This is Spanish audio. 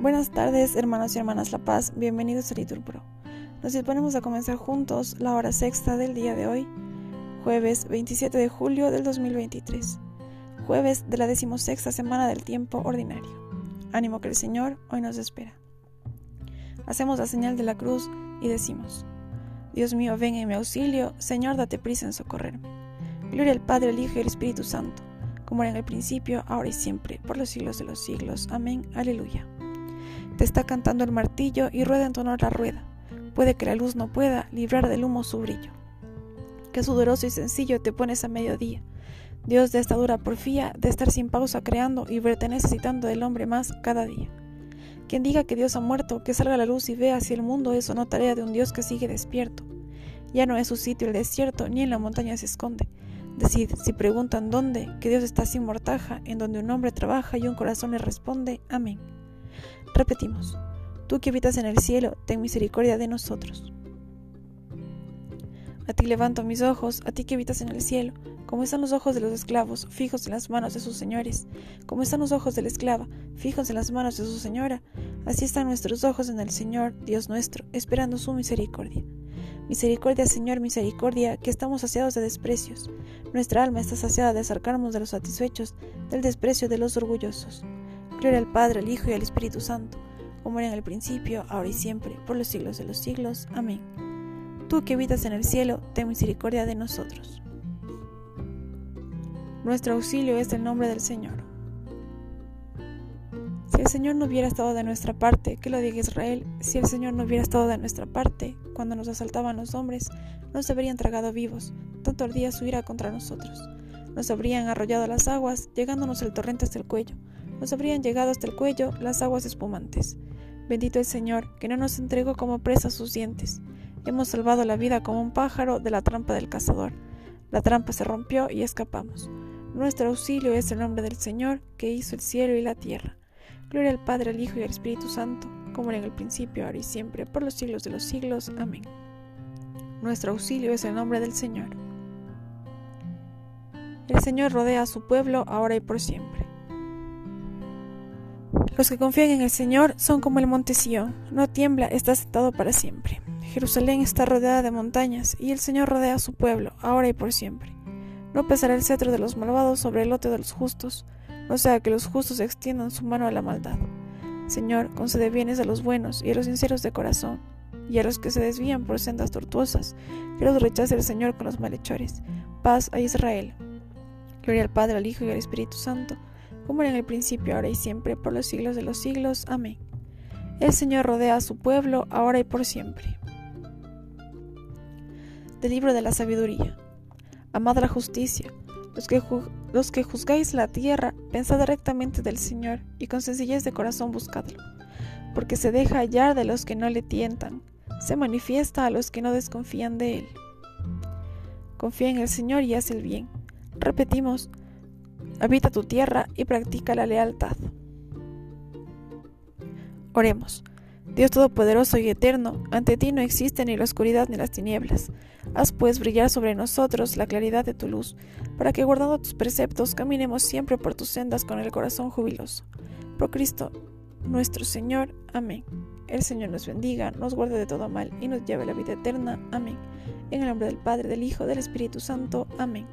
Buenas tardes, hermanos y hermanas La Paz, bienvenidos a Liturpro. Nos disponemos a comenzar juntos la hora sexta del día de hoy, jueves 27 de julio del 2023, jueves de la decimosexta semana del tiempo ordinario. Ánimo que el Señor hoy nos espera. Hacemos la señal de la cruz y decimos, Dios mío, ven en mi auxilio, Señor, date prisa en socorrerme. Gloria al Padre, al Hijo y al Espíritu Santo, como era en el principio, ahora y siempre, por los siglos de los siglos. Amén. Aleluya. Te está cantando el martillo y rueda en honor la rueda. Puede que la luz no pueda librar del humo su brillo. Qué sudoroso y sencillo te pones a mediodía. Dios de esta dura porfía, de estar sin pausa creando y verte necesitando del hombre más cada día. Quien diga que Dios ha muerto, que salga la luz y vea si el mundo es o no tarea de un Dios que sigue despierto. Ya no es su sitio el desierto, ni en la montaña se esconde. Decid, si preguntan dónde, que Dios está sin mortaja, en donde un hombre trabaja y un corazón le responde, amén. Repetimos, tú que habitas en el cielo, ten misericordia de nosotros. A ti levanto mis ojos, a ti que habitas en el cielo, como están los ojos de los esclavos, fijos en las manos de sus señores, como están los ojos de la esclava, fijos en las manos de su señora, así están nuestros ojos en el Señor, Dios nuestro, esperando su misericordia. Misericordia, Señor, misericordia, que estamos saciados de desprecios. Nuestra alma está saciada de acercarnos de los satisfechos, del desprecio de los orgullosos. Gloria al Padre, al Hijo y al Espíritu Santo, como era en el principio, ahora y siempre, por los siglos de los siglos. Amén. Tú que habitas en el cielo, ten misericordia de nosotros. Nuestro auxilio es el nombre del Señor. Si el Señor no hubiera estado de nuestra parte, que lo diga Israel, si el Señor no hubiera estado de nuestra parte, cuando nos asaltaban los hombres, nos habrían tragado vivos, tanto ardía su ira contra nosotros. Nos habrían arrollado las aguas, llegándonos el torrente hasta el cuello nos habrían llegado hasta el cuello las aguas espumantes. Bendito el Señor, que no nos entregó como presa sus dientes. Hemos salvado la vida como un pájaro de la trampa del cazador. La trampa se rompió y escapamos. Nuestro auxilio es el nombre del Señor, que hizo el cielo y la tierra. Gloria al Padre, al Hijo y al Espíritu Santo, como era en el principio, ahora y siempre, por los siglos de los siglos. Amén. Nuestro auxilio es el nombre del Señor. El Señor rodea a su pueblo ahora y por siempre. Los que confían en el Señor son como el monte no tiembla, está sentado para siempre. Jerusalén está rodeada de montañas, y el Señor rodea a su pueblo, ahora y por siempre. No pesará el cetro de los malvados sobre el lote de los justos, no sea que los justos extiendan su mano a la maldad. Señor, concede bienes a los buenos y a los sinceros de corazón, y a los que se desvían por sendas tortuosas, que los rechace el Señor con los malhechores. Paz a Israel. Gloria al Padre, al Hijo y al Espíritu Santo como era en el principio, ahora y siempre, por los siglos de los siglos. Amén. El Señor rodea a su pueblo, ahora y por siempre. Del libro de la sabiduría. Amad la justicia. Los que, los que juzgáis la tierra, pensad rectamente del Señor, y con sencillez de corazón buscadlo. Porque se deja hallar de los que no le tientan, se manifiesta a los que no desconfían de él. Confía en el Señor y haz el bien. Repetimos, habita tu tierra y practica la lealtad. Oremos. Dios Todopoderoso y Eterno, ante ti no existe ni la oscuridad ni las tinieblas. Haz pues brillar sobre nosotros la claridad de tu luz, para que guardando tus preceptos caminemos siempre por tus sendas con el corazón jubiloso. Por Cristo nuestro Señor. Amén. El Señor nos bendiga, nos guarde de todo mal y nos lleve a la vida eterna. Amén. En el nombre del Padre, del Hijo, del Espíritu Santo. Amén.